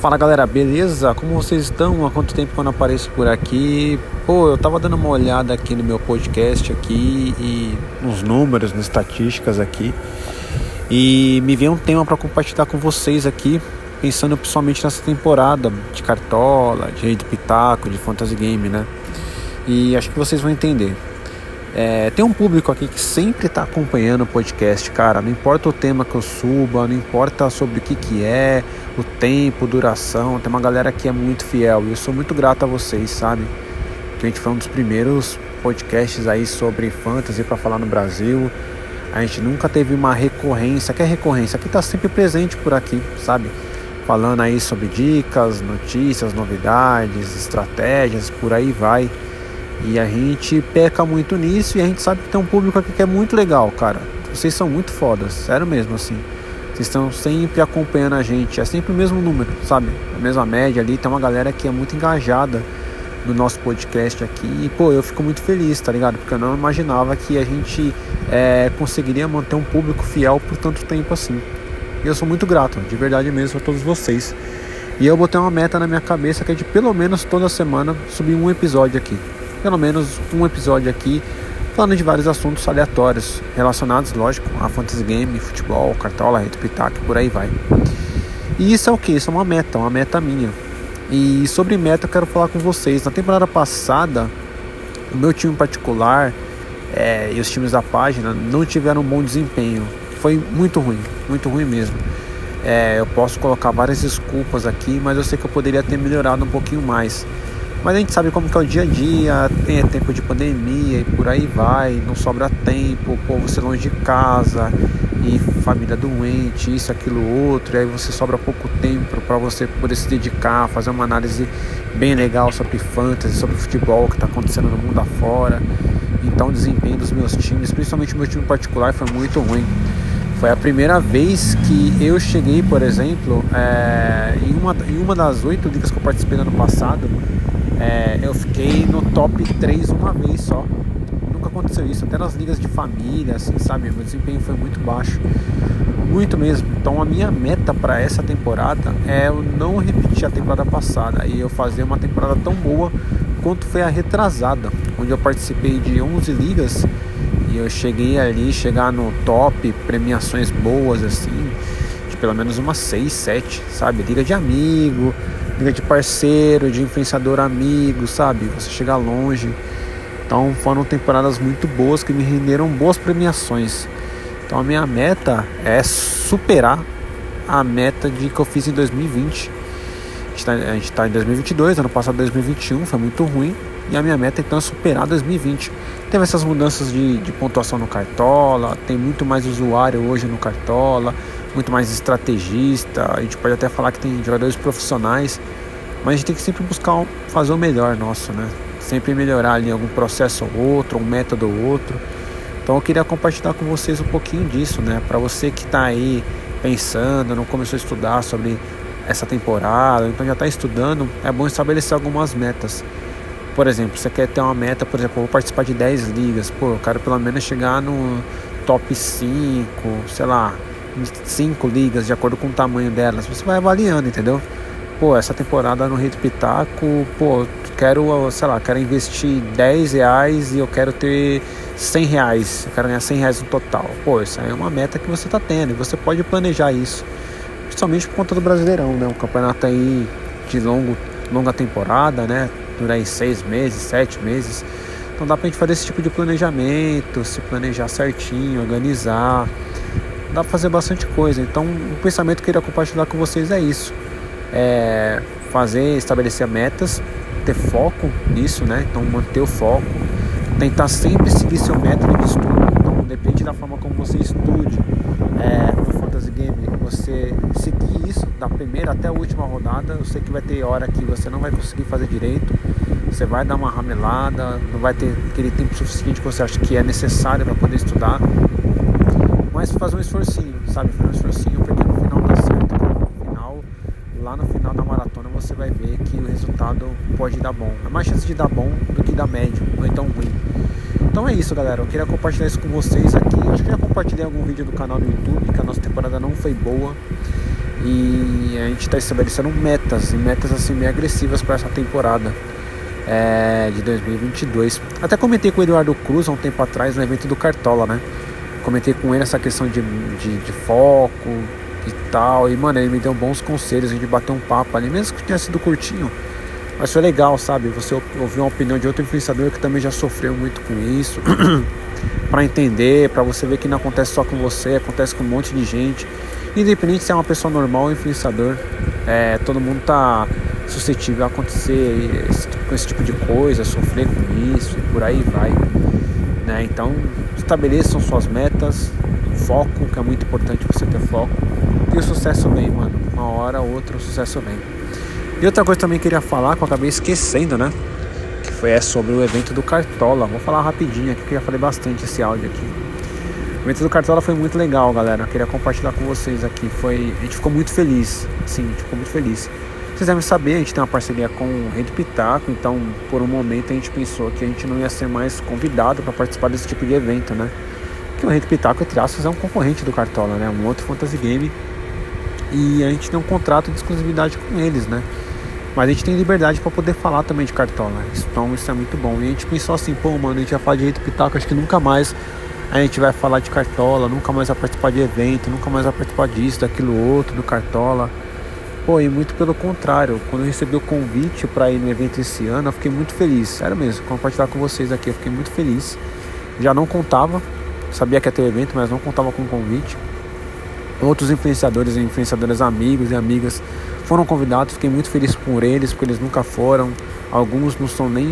Fala galera, beleza? Como vocês estão? Há quanto tempo que eu não apareço por aqui? Pô, eu tava dando uma olhada aqui no meu podcast aqui e nos números, nas estatísticas aqui. E me veio um tema para compartilhar com vocês aqui, pensando principalmente nessa temporada de cartola, de rede pitaco, de fantasy game, né? E acho que vocês vão entender. É, tem um público aqui que sempre está acompanhando o podcast, cara. Não importa o tema que eu suba, não importa sobre o que, que é, o tempo, duração. Tem uma galera que é muito fiel e eu sou muito grato a vocês, sabe? Que a gente foi um dos primeiros podcasts aí sobre fantasy para falar no Brasil. A gente nunca teve uma recorrência. Que é recorrência? Aqui tá sempre presente por aqui, sabe? Falando aí sobre dicas, notícias, novidades, estratégias, por aí vai. E a gente peca muito nisso e a gente sabe que tem um público aqui que é muito legal, cara. Vocês são muito fodas, sério mesmo, assim. Vocês estão sempre acompanhando a gente, é sempre o mesmo número, sabe? A mesma média ali, tem uma galera que é muito engajada no nosso podcast aqui. E, pô, eu fico muito feliz, tá ligado? Porque eu não imaginava que a gente é, conseguiria manter um público fiel por tanto tempo assim. E eu sou muito grato, de verdade mesmo, a todos vocês. E eu botei uma meta na minha cabeça que é de pelo menos toda semana subir um episódio aqui pelo menos um episódio aqui falando de vários assuntos aleatórios relacionados, lógico, a fantasy game, futebol, cartola, rede pitaco, por aí vai. E isso é o que? Isso é uma meta, uma meta minha. E sobre meta eu quero falar com vocês. Na temporada passada, o meu time particular é, e os times da página não tiveram um bom desempenho. Foi muito ruim, muito ruim mesmo. É, eu posso colocar várias desculpas aqui, mas eu sei que eu poderia ter melhorado um pouquinho mais. Mas a gente sabe como que é o dia a dia, tem tempo de pandemia e por aí vai, não sobra tempo, o povo ser longe de casa e família doente, isso, aquilo, outro, e aí você sobra pouco tempo para você poder se dedicar, fazer uma análise bem legal sobre fantasy, sobre futebol que está acontecendo no mundo afora. Então o desempenho dos meus times, principalmente o meu time particular, foi muito ruim. Foi a primeira vez que eu cheguei, por exemplo, é, em, uma, em uma das oito ligas que eu participei no ano passado, é, eu fiquei no top 3 uma vez só. Nunca aconteceu isso, até nas ligas de família, assim, sabe? Meu desempenho foi muito baixo. Muito mesmo. Então a minha meta para essa temporada é eu não repetir a temporada passada e eu fazer uma temporada tão boa quanto foi a retrasada, onde eu participei de 11 ligas e eu cheguei ali, chegar no top, premiações boas assim, de pelo menos umas 6, 7, sabe? Liga de amigo, liga de parceiro, de influenciador amigo, sabe? Você chegar longe. Então foram temporadas muito boas que me renderam boas premiações. Então a minha meta é superar a meta de que eu fiz em 2020. A gente está tá em 2022, ano passado 2021 foi muito ruim. E a minha meta então é superar 2020. Teve essas mudanças de, de pontuação no Cartola, tem muito mais usuário hoje no Cartola muito mais estrategista. A gente pode até falar que tem jogadores profissionais, mas a gente tem que sempre buscar fazer o melhor nosso, né? Sempre melhorar ali algum processo ou outro, um método ou outro. Então eu queria compartilhar com vocês um pouquinho disso, né? Para você que está aí pensando, não começou a estudar sobre essa temporada, então já está estudando, é bom estabelecer algumas metas. Por exemplo, você quer ter uma meta, por exemplo, eu vou participar de 10 ligas, pô, eu quero pelo menos chegar no top 5, sei lá, cinco ligas de acordo com o tamanho delas. Você vai avaliando, entendeu? Pô, essa temporada no Rede Pitaco, pô, quero, sei lá, quero investir 10 reais e eu quero ter 100 reais. Eu quero ganhar 100 reais no total. Pô, isso aí é uma meta que você está tendo e você pode planejar isso. Principalmente por conta do Brasileirão, né? Um campeonato aí de longo, longa temporada, né? Dura aí seis meses, sete meses. Então dá pra gente fazer esse tipo de planejamento, se planejar certinho, organizar dá pra fazer bastante coisa. Então, o pensamento que eu queria compartilhar com vocês é isso: é fazer, estabelecer metas, ter foco nisso, né? Então, manter o foco, tentar sempre seguir seu método de estudo. Então, depende da forma como você estude é, no Fantasy Game, você seguir isso da primeira até a última rodada. Eu sei que vai ter hora que você não vai conseguir fazer direito. Você vai dar uma ramelada, não vai ter aquele tempo suficiente que você acha que é necessário para poder estudar mas fazer um esforcinho, sabe? Fazer um esforcinho porque no final dá certo. No final, lá no final da maratona você vai ver que o resultado pode dar bom. É mais chance de dar bom do que dar médio, ou então ruim. Então é isso, galera. Eu queria compartilhar isso com vocês aqui. Acho que já compartilhei algum vídeo do canal do YouTube, que a nossa temporada não foi boa. e a gente está estabelecendo metas, e metas assim meio agressivas para essa temporada é, de 2022. Até comentei com o Eduardo Cruz há um tempo atrás no evento do Cartola, né? Comentei com ele essa questão de, de, de foco e tal, e mano, ele me deu bons conselhos, a gente bateu um papo ali, mesmo que tenha sido curtinho, mas foi legal, sabe? Você ouvir uma opinião de outro influenciador que também já sofreu muito com isso. para entender, para você ver que não acontece só com você, acontece com um monte de gente. Independente se é uma pessoa normal ou influenciador, é, todo mundo tá suscetível a acontecer esse, com esse tipo de coisa, sofrer com isso e por aí vai. Né? Então estabeleçam suas metas, foco, que é muito importante você ter foco. E o sucesso vem, mano. Uma hora ou outra o sucesso vem. E outra coisa também que eu queria falar, que eu acabei esquecendo, né? foi é sobre o evento do Cartola. Vou falar rapidinho aqui, que eu já falei bastante esse áudio aqui. O evento do Cartola foi muito legal, galera. Eu queria compartilhar com vocês aqui. Foi, a gente ficou muito feliz, sim, a gente ficou muito feliz. Vocês devem saber, a gente tem uma parceria com o Rede Pitaco, então por um momento a gente pensou que a gente não ia ser mais convidado para participar desse tipo de evento, né? Que o Rede Pitaco, entre aspas, é um concorrente do Cartola, né? Um outro fantasy game. E a gente tem um contrato de exclusividade com eles, né? Mas a gente tem liberdade para poder falar também de cartola. Então isso é muito bom. E a gente pensou assim, pô, mano, a gente vai falar de Rede Pitaco, acho que nunca mais a gente vai falar de cartola, nunca mais vai participar de evento, nunca mais vai participar disso, daquilo outro, do cartola. Pô, e muito pelo contrário, quando eu recebi o convite para ir no evento esse ano, eu fiquei muito feliz, sério mesmo, compartilhar com vocês aqui, eu fiquei muito feliz. Já não contava, sabia que ia ter o evento, mas não contava com o convite. Outros influenciadores e influenciadoras amigos e amigas foram convidados, fiquei muito feliz por eles, porque eles nunca foram. Alguns não são nem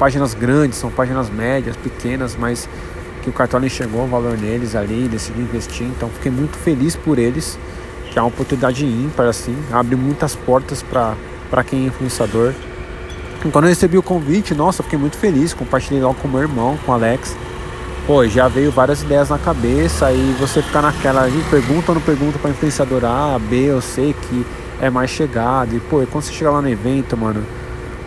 páginas grandes, são páginas médias, pequenas, mas que o cartão enxergou o valor neles ali, decidiu investir. Então fiquei muito feliz por eles, que é uma oportunidade ímpar, assim, abre muitas portas para quem é influenciador. E quando eu recebi o convite, nossa, fiquei muito feliz, compartilhei logo com meu irmão, com o Alex. Pô, já veio várias ideias na cabeça e você ficar naquela, pergunta ou não pergunta para influenciador A, B, eu sei que é mais chegado. E, pô, quando você chega lá no evento, mano,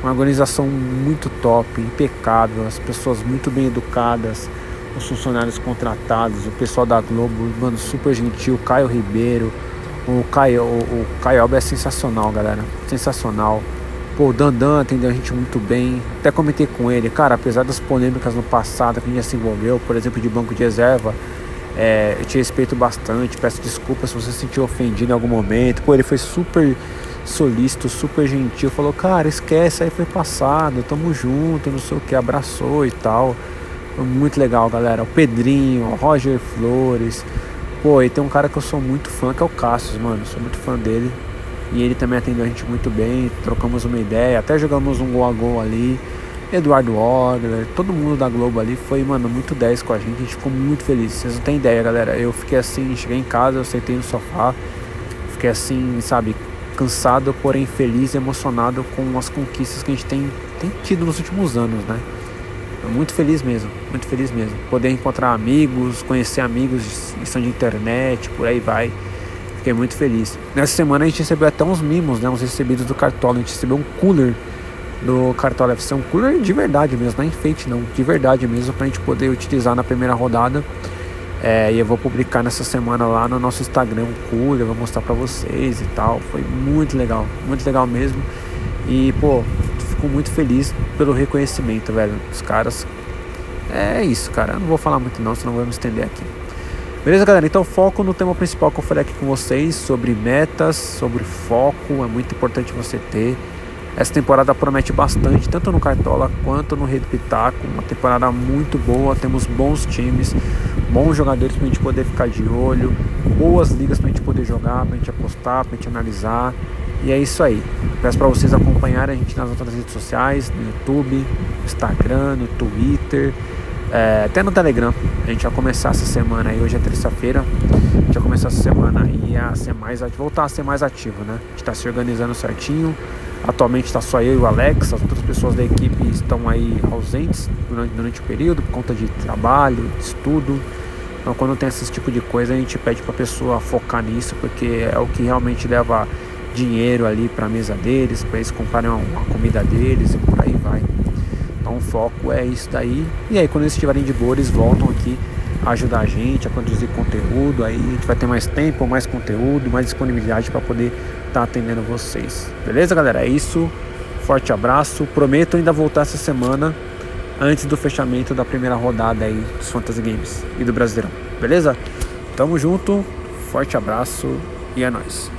uma organização muito top, impecável, as pessoas muito bem educadas, os funcionários contratados, o pessoal da Globo, mano, super gentil, Caio Ribeiro, o Caio, o, o Caio é sensacional, galera, sensacional. Pô, o Dandan atendeu a gente muito bem. Até comentei com ele, cara, apesar das polêmicas no passado que a gente já se envolveu, por exemplo, de banco de reserva, é, eu te respeito bastante, peço desculpas se você se sentiu ofendido em algum momento. Pô, ele foi super solícito, super gentil, falou, cara, esquece, aí foi passado, tamo junto, não sei o que, abraçou e tal. Foi muito legal, galera. O Pedrinho, o Roger Flores. Pô, e tem um cara que eu sou muito fã, que é o Cassius, mano. Sou muito fã dele. E ele também atendeu a gente muito bem, trocamos uma ideia, até jogamos um gol a gol ali. Eduardo Ogler, todo mundo da Globo ali foi, mano, muito 10 com a gente, a gente ficou muito feliz. Vocês não têm ideia, galera. Eu fiquei assim, cheguei em casa, eu sentei no sofá, fiquei assim, sabe, cansado, porém feliz emocionado com as conquistas que a gente tem, tem tido nos últimos anos, né? Muito feliz mesmo, muito feliz mesmo. Poder encontrar amigos, conhecer amigos de questão de internet, por aí vai. Fiquei muito feliz. Nessa semana a gente recebeu até uns mimos, né? Uns recebidos do Cartola. A gente recebeu um cooler do Cartola FC, um cooler de verdade mesmo, não é enfeite não, de verdade mesmo, pra gente poder utilizar na primeira rodada. É, e eu vou publicar nessa semana lá no nosso Instagram um cooler, vou mostrar pra vocês e tal. Foi muito legal, muito legal mesmo. E, pô, fico muito feliz pelo reconhecimento, velho, dos caras. É isso, cara. Eu não vou falar muito não, senão vou me estender aqui. Beleza, galera? Então, foco no tema principal que eu falei aqui com vocês sobre metas, sobre foco. É muito importante você ter. Essa temporada promete bastante, tanto no Cartola quanto no Rede Pitaco. Uma temporada muito boa, temos bons times, bons jogadores para a gente poder ficar de olho, boas ligas para a gente poder jogar, para a gente apostar, para a gente analisar. E é isso aí. Peço para vocês acompanharem a gente nas outras redes sociais, no YouTube, no Instagram, no Twitter, é, até no Telegram. A gente vai começar essa semana aí, hoje é terça-feira. A gente vai começar essa semana aí a ser mais voltar a ser mais ativo, né? A gente está se organizando certinho Atualmente está só eu e o Alex, as outras pessoas da equipe estão aí ausentes durante, durante o período por conta de trabalho, de estudo. Então, quando tem esse tipo de coisa, a gente pede para a pessoa focar nisso, porque é o que realmente leva dinheiro ali para a mesa deles, para eles comprarem uma, uma, comida deles e por aí vai. Então, o foco é isso daí. E aí, quando eles estiverem de boa, eles voltam aqui ajudar a gente a produzir conteúdo. Aí a gente vai ter mais tempo, mais conteúdo, mais disponibilidade para poder estar tá atendendo vocês. Beleza, galera? É isso. Forte abraço. Prometo ainda voltar essa semana antes do fechamento da primeira rodada aí dos Fantasy Games e do Brasileirão. Beleza? Tamo junto. Forte abraço e é nóis.